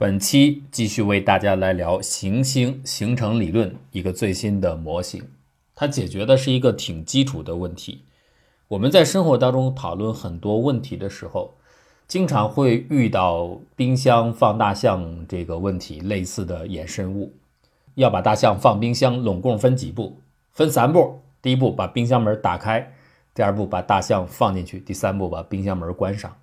本期继续为大家来聊行星形成理论一个最新的模型，它解决的是一个挺基础的问题。我们在生活当中讨论很多问题的时候，经常会遇到冰箱放大象这个问题类似的衍生物。要把大象放冰箱，拢共分几步？分三步。第一步把冰箱门打开，第二步把大象放进去，第三步把冰箱门关上。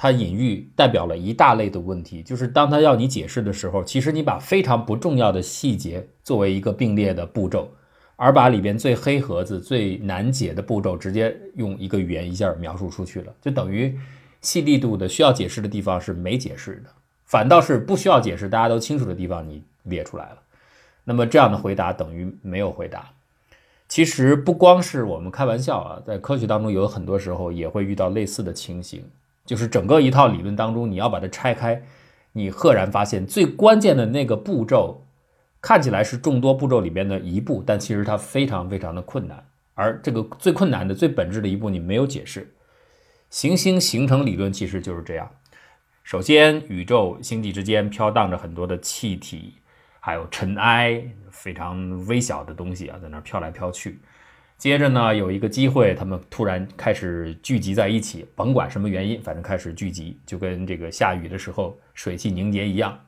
它隐喻代表了一大类的问题，就是当它要你解释的时候，其实你把非常不重要的细节作为一个并列的步骤，而把里边最黑盒子、最难解的步骤直接用一个语言一下描述出去了，就等于细力度的需要解释的地方是没解释的，反倒是不需要解释、大家都清楚的地方你列出来了。那么这样的回答等于没有回答。其实不光是我们开玩笑啊，在科学当中有很多时候也会遇到类似的情形。就是整个一套理论当中，你要把它拆开，你赫然发现最关键的那个步骤，看起来是众多步骤里边的一步，但其实它非常非常的困难。而这个最困难的、最本质的一步，你没有解释。行星形成理论其实就是这样：首先，宇宙星际之间飘荡着很多的气体，还有尘埃，非常微小的东西啊，在那飘来飘去。接着呢，有一个机会，他们突然开始聚集在一起，甭管什么原因，反正开始聚集，就跟这个下雨的时候水汽凝结一样，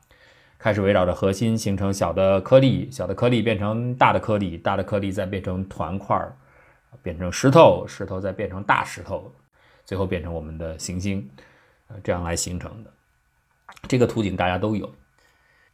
开始围绕着核心形成小的颗粒，小的颗粒变成大的颗粒，大的颗粒再变成团块，变成石头，石头再变成大石头，最后变成我们的行星，呃，这样来形成的。这个图景大家都有。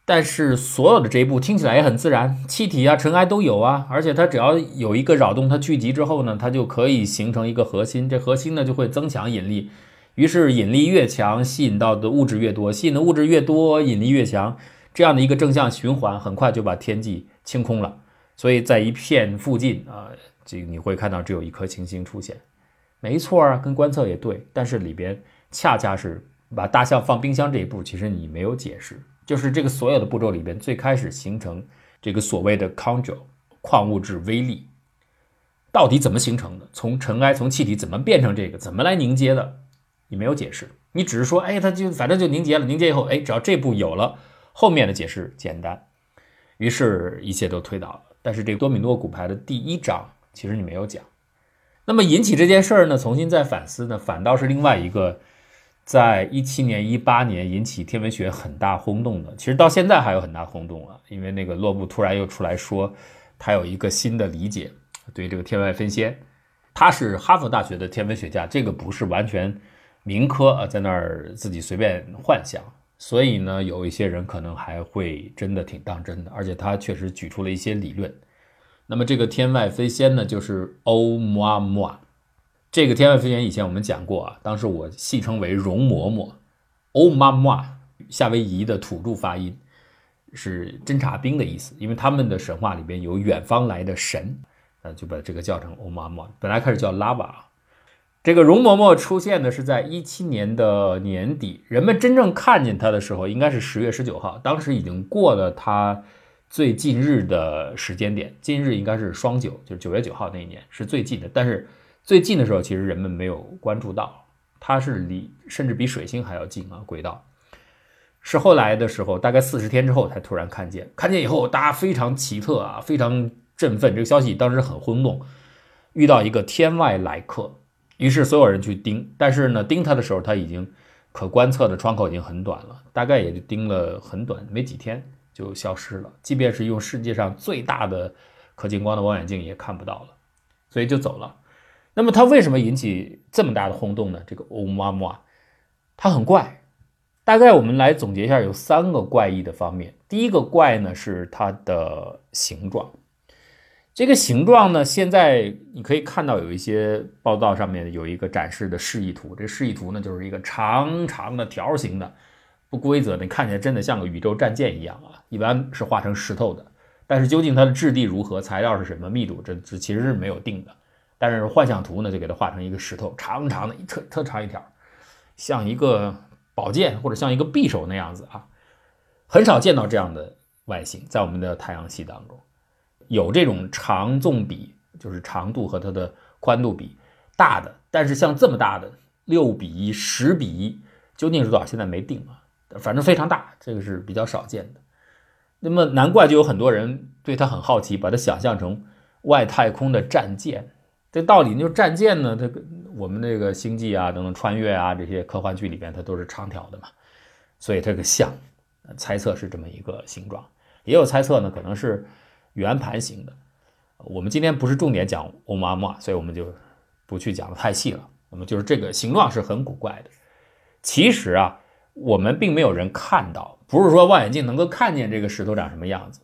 但是所有的这一步听起来也很自然，气体啊、尘埃都有啊，而且它只要有一个扰动，它聚集之后呢，它就可以形成一个核心，这核心呢就会增强引力，于是引力越强，吸引到的物质越多，吸引的物质越多，引力越强，这样的一个正向循环，很快就把天际清空了。所以在一片附近啊，这个你会看到只有一颗行星出现，没错啊，跟观测也对，但是里边恰恰是把大象放冰箱这一步，其实你没有解释。就是这个所有的步骤里边，最开始形成这个所谓的 conjure 矿物质微粒，到底怎么形成的？从尘埃、从气体怎么变成这个？怎么来凝结的？你没有解释，你只是说，哎，它就反正就凝结了。凝结以后，哎，只要这步有了，后面的解释简单，于是一切都推倒了。但是这个多米诺骨牌的第一章，其实你没有讲。那么引起这件事儿呢，重新再反思呢，反倒是另外一个。在一七年、一八年引起天文学很大轰动的，其实到现在还有很大轰动啊，因为那个洛布突然又出来说，他有一个新的理解，对这个天外飞仙，他是哈佛大学的天文学家，这个不是完全民科啊，在那儿自己随便幻想，所以呢，有一些人可能还会真的挺当真的，而且他确实举出了一些理论。那么这个天外飞仙呢，就是欧姆阿姆啊。这个天外飞仙以前我们讲过啊，当时我戏称为容嬷嬷，欧妈妈，夏威夷的土著发音是侦察兵的意思，因为他们的神话里边有远方来的神，呃，就把这个叫成欧妈妈。本来开始叫拉瓦，这个容嬷嬷出现的是在一七年的年底，人们真正看见她的时候应该是十月十九号，当时已经过了她最近日的时间点，今日应该是双九，就是九月九号那一年是最近的，但是。最近的时候，其实人们没有关注到，它是离甚至比水星还要近啊，轨道。是后来的时候，大概四十天之后才突然看见，看见以后大家非常奇特啊，非常振奋。这个消息当时很轰动，遇到一个天外来客，于是所有人去盯，但是呢，盯它的时候，它已经可观测的窗口已经很短了，大概也就盯了很短，没几天就消失了。即便是用世界上最大的可见光的望远镜也看不到了，所以就走了。那么它为什么引起这么大的轰动呢？这个欧妈妈，它很怪。大概我们来总结一下，有三个怪异的方面。第一个怪呢是它的形状。这个形状呢，现在你可以看到有一些报道上面有一个展示的示意图。这示意图呢就是一个长长的条形的不规则的，看起来真的像个宇宙战舰一样啊。一般是画成石头的，但是究竟它的质地如何，材料是什么，密度，这这其实是没有定的。但是幻想图呢，就给它画成一个石头，长长的，特特长一条，像一个宝剑或者像一个匕首那样子啊，很少见到这样的外形，在我们的太阳系当中，有这种长纵比，就是长度和它的宽度比大的，但是像这么大的六比一、十比一，究竟是多少？现在没定啊。反正非常大，这个是比较少见的。那么难怪就有很多人对它很好奇，把它想象成外太空的战舰。这道理就战舰呢，这个我们那个星际啊等等穿越啊这些科幻剧里边它都是长条的嘛，所以这个像猜测是这么一个形状，也有猜测呢可能是圆盘形的。我们今天不是重点讲欧姆阿莫，所以我们就不去讲的太细了。我们就是这个形状是很古怪的。其实啊，我们并没有人看到，不是说望远镜能够看见这个石头长什么样子，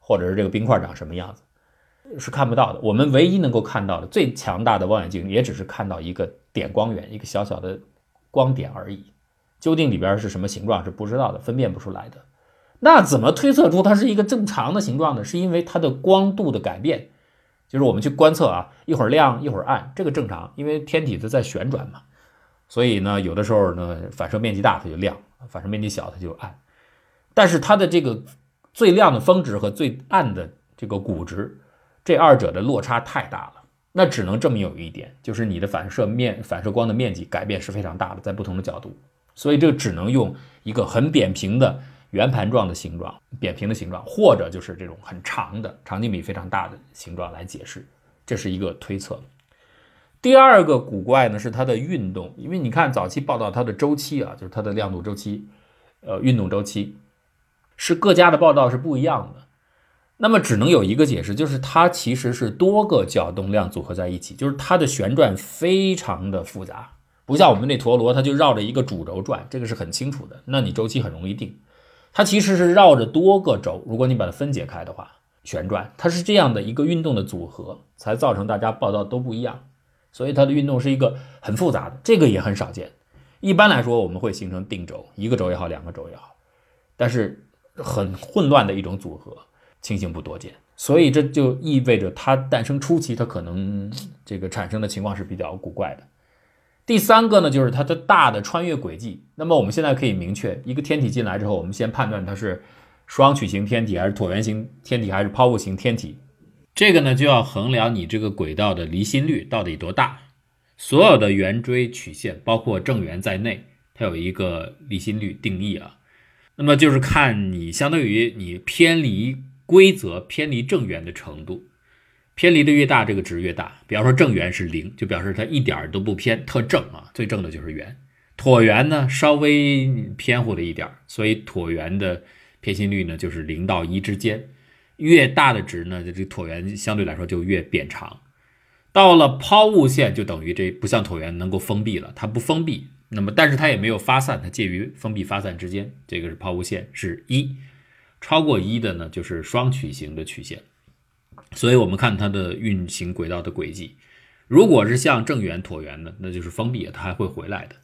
或者是这个冰块长什么样子，是看不到的。我们唯一能够看到的最强大的望远镜，也只是看到一个点光源，一个小小的光点而已。究竟里边是什么形状是不知道的，分辨不出来的。那怎么推测出它是一个正常的形状呢？是因为它的光度的改变。就是我们去观测啊，一会儿亮一会儿暗，这个正常，因为天体它在旋转嘛，所以呢，有的时候呢反射面积大它就亮，反射面积小它就暗。但是它的这个最亮的峰值和最暗的这个谷值，这二者的落差太大了，那只能证明有一点，就是你的反射面反射光的面积改变是非常大的，在不同的角度，所以这只能用一个很扁平的。圆盘状的形状、扁平的形状，或者就是这种很长的、长径比非常大的形状来解释，这是一个推测。第二个古怪呢是它的运动，因为你看早期报道它的周期啊，就是它的亮度周期、呃运动周期，是各家的报道是不一样的。那么只能有一个解释，就是它其实是多个角动量组合在一起，就是它的旋转非常的复杂，不像我们那陀螺，它就绕着一个主轴转，这个是很清楚的，那你周期很容易定。它其实是绕着多个轴，如果你把它分解开的话，旋转，它是这样的一个运动的组合，才造成大家报道都不一样。所以它的运动是一个很复杂的，这个也很少见。一般来说，我们会形成定轴，一个轴也好，两个轴也好，但是很混乱的一种组合，情形不多见。所以这就意味着它诞生初期，它可能这个产生的情况是比较古怪的。第三个呢，就是它的大的穿越轨迹。那么我们现在可以明确，一个天体进来之后，我们先判断它是双曲型天体还是椭圆形天体还是抛物型天体。这个呢，就要衡量你这个轨道的离心率到底多大。所有的圆锥曲线，包括正圆在内，它有一个离心率定义啊。那么就是看你相当于你偏离规则、偏离正圆的程度。偏离的越大，这个值越大。比方说正圆是零，就表示它一点都不偏，特正啊，最正的就是圆。椭圆呢稍微偏乎了一点儿，所以椭圆的偏心率呢就是零到一之间。越大的值呢，这这椭圆相对来说就越扁长。到了抛物线，就等于这不像椭圆能够封闭了，它不封闭，那么但是它也没有发散，它介于封闭发散之间。这个是抛物线是一，超过一的呢就是双曲型的曲线。所以，我们看它的运行轨道的轨迹，如果是像正圆、椭圆的，那就是封闭，它还会回来的；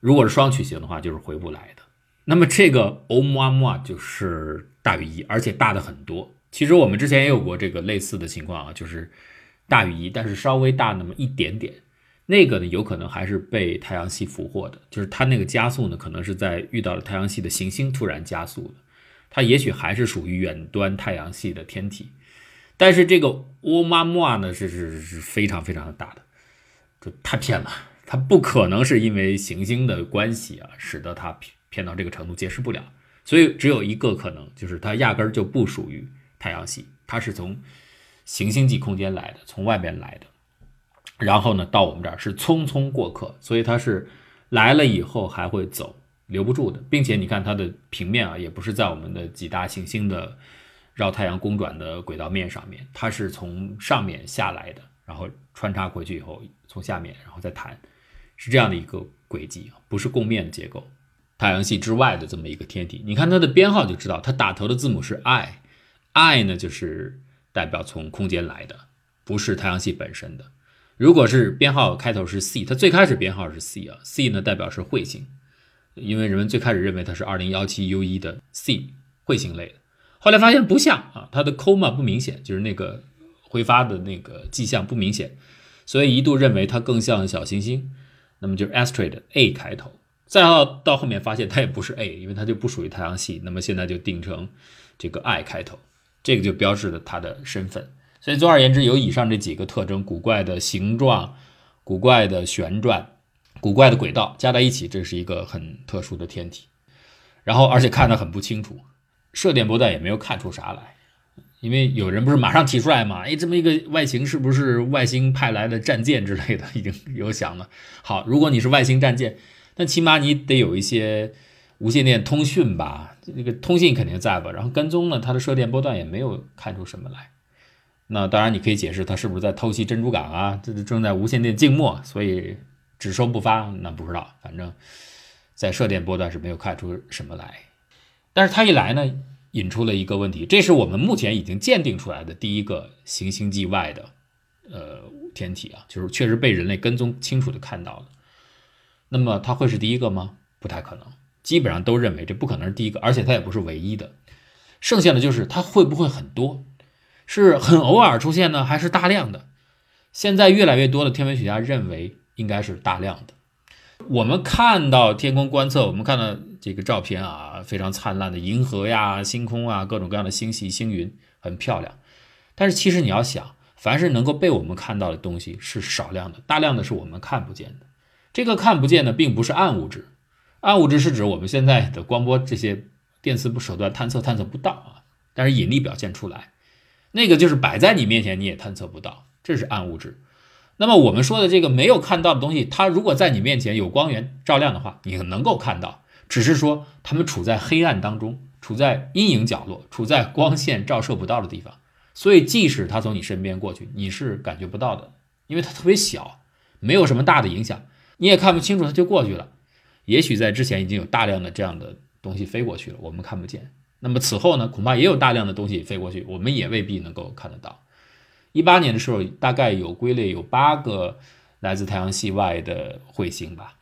如果是双曲形的话，就是回不来的。那么，这个欧姆阿莫就是大于一，而且大的很多。其实我们之前也有过这个类似的情况啊，就是大于一，但是稍微大那么一点点。那个呢，有可能还是被太阳系俘获的，就是它那个加速呢，可能是在遇到了太阳系的行星突然加速的。它也许还是属于远端太阳系的天体。但是这个欧玛莫呢是是是非常非常的大的，就太偏了，它不可能是因为行星的关系啊，使得它偏偏到这个程度，解释不了。所以只有一个可能，就是它压根儿就不属于太阳系，它是从行星际空间来的，从外边来的，然后呢到我们这儿是匆匆过客，所以它是来了以后还会走，留不住的，并且你看它的平面啊，也不是在我们的几大行星的。绕太阳公转的轨道面上面，它是从上面下来的，然后穿插回去以后，从下面然后再弹，是这样的一个轨迹啊，不是共面结构。太阳系之外的这么一个天体，你看它的编号就知道，它打头的字母是 I，I 呢就是代表从空间来的，不是太阳系本身的。如果是编号开头是 C，它最开始编号是 C 啊，C 呢代表是彗星，因为人们最开始认为它是二零幺七 U 一的 C 彗星类的。后来发现不像啊，它的 coma 不明显，就是那个挥发的那个迹象不明显，所以一度认为它更像小行星。那么就是 asteroid A 开头，再到到后面发现它也不是 A，因为它就不属于太阳系。那么现在就定成这个 I 开头，这个就标志了它的身份。所以总而言之，有以上这几个特征：古怪的形状、古怪的旋转、古怪的轨道，加在一起，这是一个很特殊的天体。然后而且看得很不清楚，射电波段也没有看出啥来。因为有人不是马上提出来嘛？哎，这么一个外形是不是外星派来的战舰之类的？已经有想了。好，如果你是外星战舰，那起码你得有一些无线电通讯吧？这个通信肯定在吧？然后跟踪呢，它的射电波段也没有看出什么来。那当然你可以解释它是不是在偷袭珍珠港啊？这正在无线电静默，所以只收不发。那不知道，反正在射电波段是没有看出什么来。但是它一来呢？引出了一个问题，这是我们目前已经鉴定出来的第一个行星际外的呃天体啊，就是确实被人类跟踪清楚的看到了。那么它会是第一个吗？不太可能，基本上都认为这不可能是第一个，而且它也不是唯一的。剩下的就是它会不会很多，是很偶尔出现呢，还是大量的？现在越来越多的天文学家认为应该是大量的。我们看到天空观测，我们看到这个照片啊，非常灿烂的银河呀、星空啊，各种各样的星系、星云，很漂亮。但是其实你要想，凡是能够被我们看到的东西是少量的，大量的是我们看不见的。这个看不见的，并不是暗物质，暗物质是指我们现在的光波这些电磁手段探测探测不到啊，但是引力表现出来，那个就是摆在你面前你也探测不到，这是暗物质。那么我们说的这个没有看到的东西，它如果在你面前有光源照亮的话，你能够看到，只是说它们处在黑暗当中，处在阴影角落，处在光线照射不到的地方，所以即使它从你身边过去，你是感觉不到的，因为它特别小，没有什么大的影响，你也看不清楚它就过去了。也许在之前已经有大量的这样的东西飞过去了，我们看不见。那么此后呢，恐怕也有大量的东西飞过去，我们也未必能够看得到。一八年的时候，大概有归类有八个来自太阳系外的彗星吧，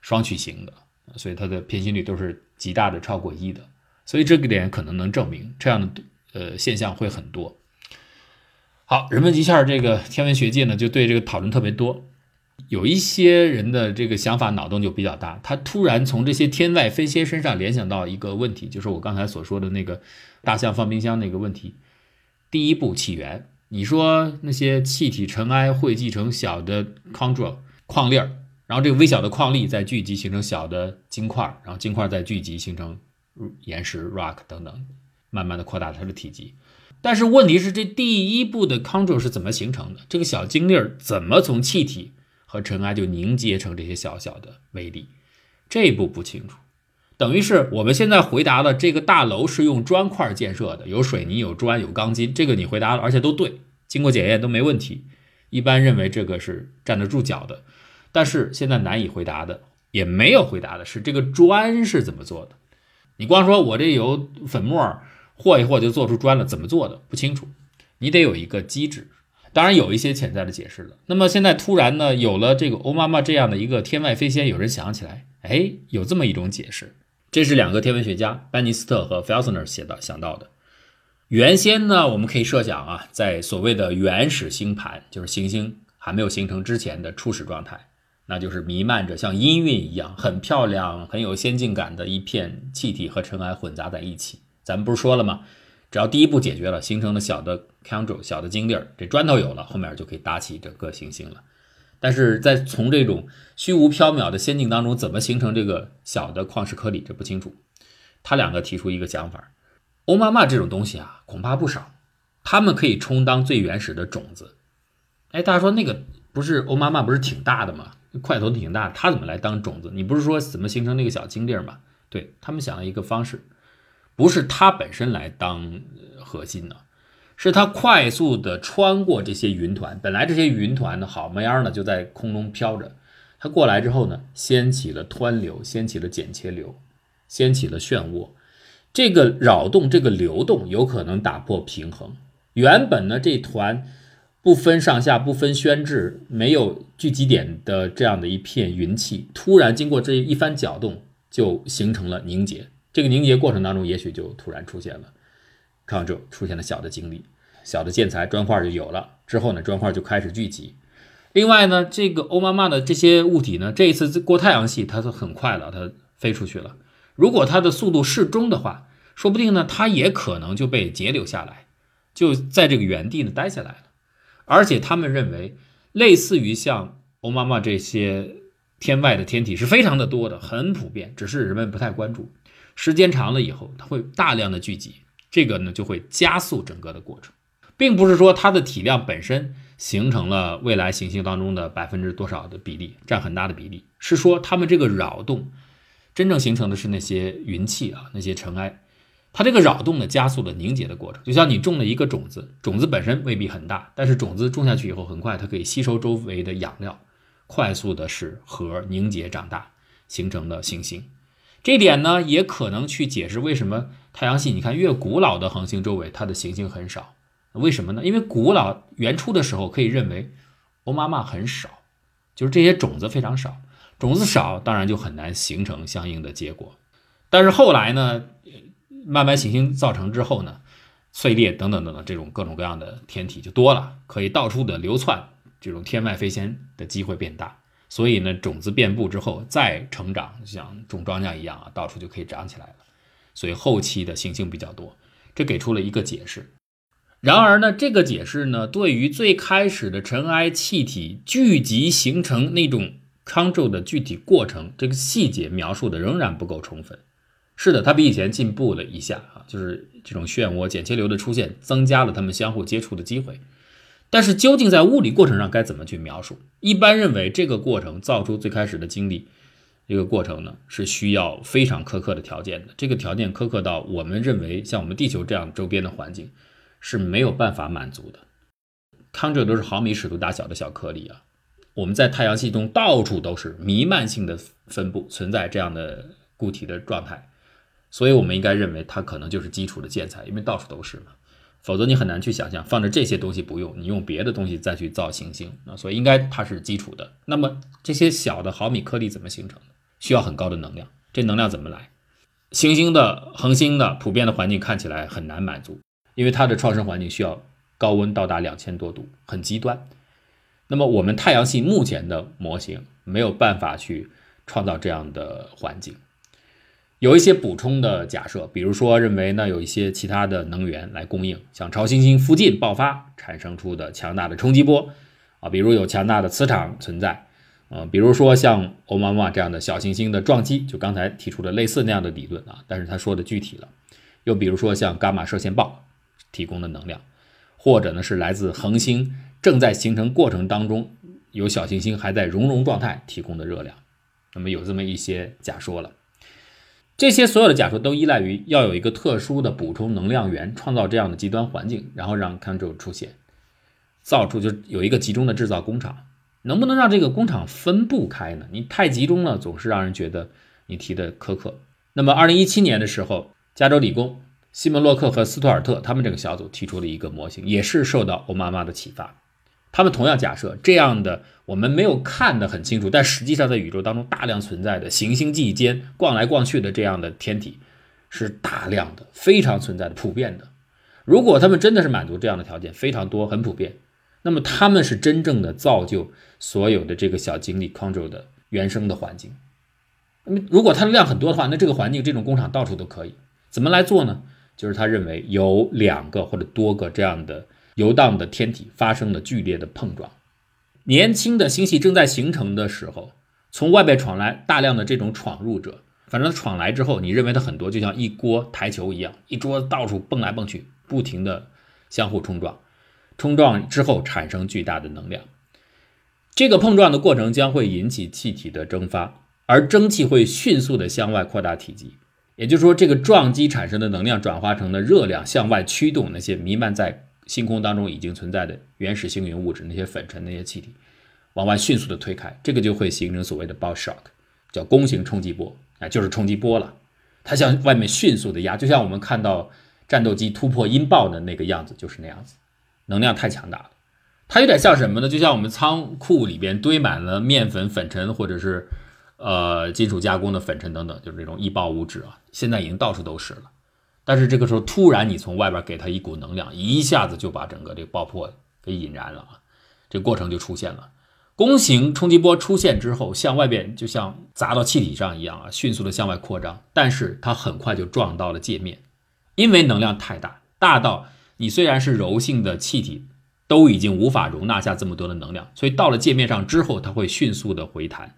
双曲型的，所以它的偏心率都是极大的超过一的，所以这个点可能能证明这样的呃现象会很多。好，人们一下这个天文学界呢就对这个讨论特别多，有一些人的这个想法脑洞就比较大，他突然从这些天外飞仙身上联想到一个问题，就是我刚才所说的那个大象放冰箱那个问题，第一步起源。你说那些气体尘埃汇集成小的 Ctrl 矿粒儿，然后这个微小的矿粒再聚集形成小的晶块，然后晶块再聚集形成岩石 rock 等等，慢慢的扩大它的体积。但是问题是，这第一步的 chondrule 是怎么形成的？这个小晶粒儿怎么从气体和尘埃就凝结成这些小小的微粒？这一步不清楚。等于是我们现在回答了这个大楼是用砖块建设的，有水泥、有砖、有钢筋，这个你回答了，而且都对，经过检验都没问题。一般认为这个是站得住脚的，但是现在难以回答的，也没有回答的是这个砖是怎么做的。你光说我这有粉末和一和就做出砖了，怎么做的不清楚，你得有一个机制。当然有一些潜在的解释了。那么现在突然呢，有了这个欧妈妈这样的一个天外飞仙，有人想起来，哎，有这么一种解释。这是两个天文学家班尼斯特和 Felsner 写的想到的。原先呢，我们可以设想啊，在所谓的原始星盘，就是行星还没有形成之前的初始状态，那就是弥漫着像音韵一样很漂亮、很有先进感的一片气体和尘埃混杂在一起。咱们不是说了吗？只要第一步解决了，形成了小的 c o n d r 小的晶粒儿，这砖头有了，后面就可以搭起整个行星了。但是在从这种虚无缥缈的仙境当中，怎么形成这个小的矿石颗粒，这不清楚。他两个提出一个想法，欧妈妈这种东西啊，恐怕不少，它们可以充当最原始的种子。哎，大家说那个不是欧妈妈不是挺大的吗？块头挺大，它怎么来当种子？你不是说怎么形成那个小晶粒吗？对他们想了一个方式，不是它本身来当核心呢。是它快速的穿过这些云团，本来这些云团呢，好模样呢就在空中飘着，它过来之后呢，掀起了湍流，掀起了剪切流，掀起了漩涡，这个扰动，这个流动有可能打破平衡。原本呢，这团不分上下、不分宣制、没有聚集点的这样的一片云气，突然经过这一番搅动，就形成了凝结。这个凝结过程当中，也许就突然出现了。看完之后出现了小的晶粒，小的建材砖块就有了。之后呢，砖块就开始聚集。另外呢，这个欧妈妈的这些物体呢，这一次过太阳系，它是很快了，它飞出去了。如果它的速度适中的话，说不定呢，它也可能就被截留下来，就在这个原地呢待下来了。而且他们认为，类似于像欧妈妈这些天外的天体是非常的多的，很普遍，只是人们不太关注。时间长了以后，它会大量的聚集，这个呢就会加速整个的过程，并不是说它的体量本身形成了未来行星当中的百分之多少的比例，占很大的比例，是说它们这个扰动真正形成的是那些云气啊，那些尘埃。它这个扰动的加速的凝结的过程，就像你种了一个种子，种子本身未必很大，但是种子种下去以后，很快它可以吸收周围的养料，快速的使核凝结长大，形成了行星。这点呢，也可能去解释为什么太阳系，你看越古老的恒星周围，它的行星很少，为什么呢？因为古老原初的时候，可以认为欧妈妈很少，就是这些种子非常少，种子少，当然就很难形成相应的结果。但是后来呢？慢慢行星造成之后呢，碎裂等等等等，这种各种各样的天体就多了，可以到处的流窜，这种天外飞仙的机会变大。所以呢，种子遍布之后再成长，像种庄稼一样啊，到处就可以长起来了。所以后期的行星比较多，这给出了一个解释。然而呢，这个解释呢，对于最开始的尘埃气体聚集形成那种康宙的具体过程，这个细节描述的仍然不够充分。是的，它比以前进步了一下啊，就是这种漩涡剪切流的出现，增加了它们相互接触的机会。但是究竟在物理过程上该怎么去描述？一般认为，这个过程造出最开始的经历，这个过程呢是需要非常苛刻的条件的。这个条件苛刻到我们认为，像我们地球这样周边的环境是没有办法满足的。康这都是毫米尺度大小的小颗粒啊，我们在太阳系中到处都是弥漫性的分布，存在这样的固体的状态。所以，我们应该认为它可能就是基础的建材，因为到处都是嘛。否则，你很难去想象放着这些东西不用，你用别的东西再去造行星啊。所以，应该它是基础的。那么，这些小的毫米颗粒怎么形成的？需要很高的能量。这能量怎么来？行星的恒星的普遍的环境看起来很难满足，因为它的创生环境需要高温到达两千多度，很极端。那么，我们太阳系目前的模型没有办法去创造这样的环境。有一些补充的假设，比如说认为呢有一些其他的能源来供应，像超新星附近爆发产生出的强大的冲击波啊，比如有强大的磁场存在，呃，比如说像欧妈妈这样的小行星的撞击，就刚才提出的类似那样的理论啊，但是他说的具体了，又比如说像伽马射线暴提供的能量，或者呢是来自恒星正在形成过程当中有小行星还在熔融状态提供的热量，那么有这么一些假说了。这些所有的假说都依赖于要有一个特殊的补充能量源，创造这样的极端环境，然后让 control 出现，造出就有一个集中的制造工厂。能不能让这个工厂分布开呢？你太集中了，总是让人觉得你提的苛刻。那么，二零一七年的时候，加州理工西蒙洛克和斯图尔特他们这个小组提出了一个模型，也是受到欧妈妈的启发。他们同样假设这样的我们没有看得很清楚，但实际上在宇宙当中大量存在的行星际间逛来逛去的这样的天体，是大量的、非常存在的、普遍的。如果他们真的是满足这样的条件，非常多、很普遍，那么他们是真正的造就所有的这个小精力 control 的原生的环境。那么如果它的量很多的话，那这个环境、这种工厂到处都可以。怎么来做呢？就是他认为有两个或者多个这样的。游荡的天体发生了剧烈的碰撞，年轻的星系正在形成的时候，从外边闯来大量的这种闯入者。反正闯来之后，你认为它很多，就像一锅台球一样，一桌到处蹦来蹦去，不停的相互冲撞，冲撞之后产生巨大的能量。这个碰撞的过程将会引起气体的蒸发，而蒸汽会迅速的向外扩大体积。也就是说，这个撞击产生的能量转化成了热量，向外驱动那些弥漫在。星空当中已经存在的原始星云物质，那些粉尘、那些气体，往外迅速的推开，这个就会形成所谓的 b o shock，叫弓形冲击波，啊，就是冲击波了。它向外面迅速的压，就像我们看到战斗机突破音爆的那个样子，就是那样子，能量太强大了。它有点像什么呢？就像我们仓库里边堆满了面粉、粉尘，或者是呃金属加工的粉尘等等，就是这种易爆物质啊，现在已经到处都是了。但是这个时候，突然你从外边给它一股能量，一下子就把整个这个爆破给引燃了啊！这过程就出现了。弓形冲击波出现之后，向外边就像砸到气体上一样啊，迅速的向外扩张。但是它很快就撞到了界面，因为能量太大，大到你虽然是柔性的气体，都已经无法容纳下这么多的能量，所以到了界面上之后，它会迅速的回弹。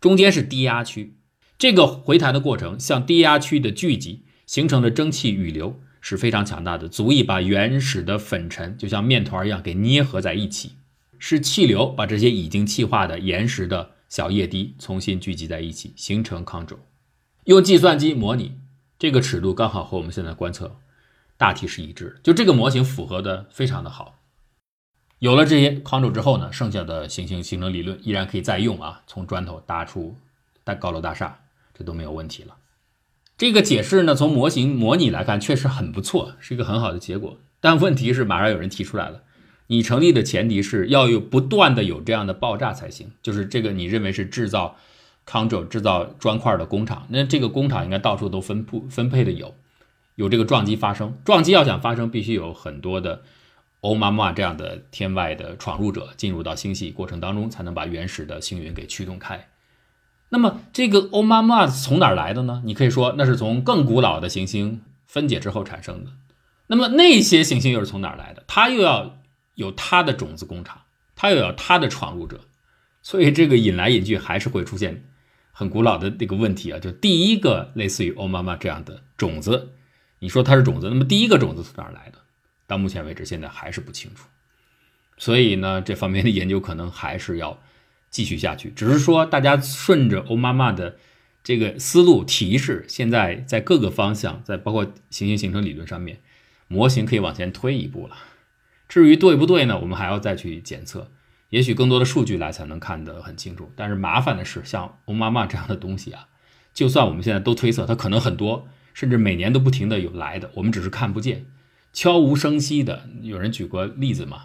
中间是低压区。这个回弹的过程向低压区的聚集形成的蒸汽雨流是非常强大的，足以把原始的粉尘就像面团一样给捏合在一起。是气流把这些已经气化的岩石的小液滴重新聚集在一起，形成康轴。用计算机模拟这个尺度刚好和我们现在观测大体是一致，就这个模型符合的非常的好。有了这些康轴之后呢，剩下的行星形成理论依然可以再用啊，从砖头搭出大高楼大厦，这都没有问题了。这个解释呢，从模型模拟来看确实很不错，是一个很好的结果。但问题是，马上有人提出来了。你成立的前提是要有不断的有这样的爆炸才行，就是这个你认为是制造康轴、制造砖块的工厂，那这个工厂应该到处都分布分配的有，有这个撞击发生，撞击要想发生，必须有很多的欧妈妈这样的天外的闯入者进入到星系过程当中，才能把原始的星云给驱动开。那么这个欧妈妈从哪儿来的呢？你可以说那是从更古老的行星分解之后产生的。那么那些行星又是从哪儿来的？它又要。有它的种子工厂，它又有它的闯入者，所以这个引来引去还是会出现很古老的这个问题啊。就第一个类似于欧妈妈这样的种子，你说它是种子，那么第一个种子从哪儿来的？到目前为止，现在还是不清楚。所以呢，这方面的研究可能还是要继续下去。只是说，大家顺着欧妈妈的这个思路提示，现在在各个方向，在包括行星形成理论上面，模型可以往前推一步了。至于对不对呢？我们还要再去检测，也许更多的数据来才能看得很清楚。但是麻烦的是，像欧妈妈这样的东西啊，就算我们现在都推测它可能很多，甚至每年都不停的有来的，我们只是看不见，悄无声息的。有人举过例子嘛？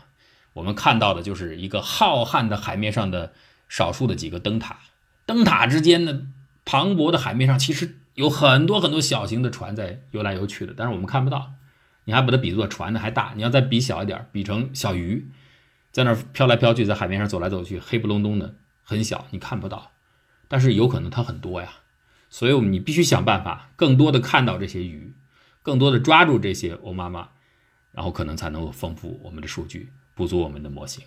我们看到的就是一个浩瀚的海面上的少数的几个灯塔，灯塔之间的磅礴的海面上，其实有很多很多小型的船在游来游去的，但是我们看不到。你还把它比作船呢，还大。你要再比小一点，比成小鱼，在那儿飘来飘去，在海面上走来走去，黑不隆咚的，很小，你看不到。但是有可能它很多呀，所以我们你必须想办法，更多的看到这些鱼，更多的抓住这些欧妈妈，然后可能才能够丰富我们的数据，补足我们的模型。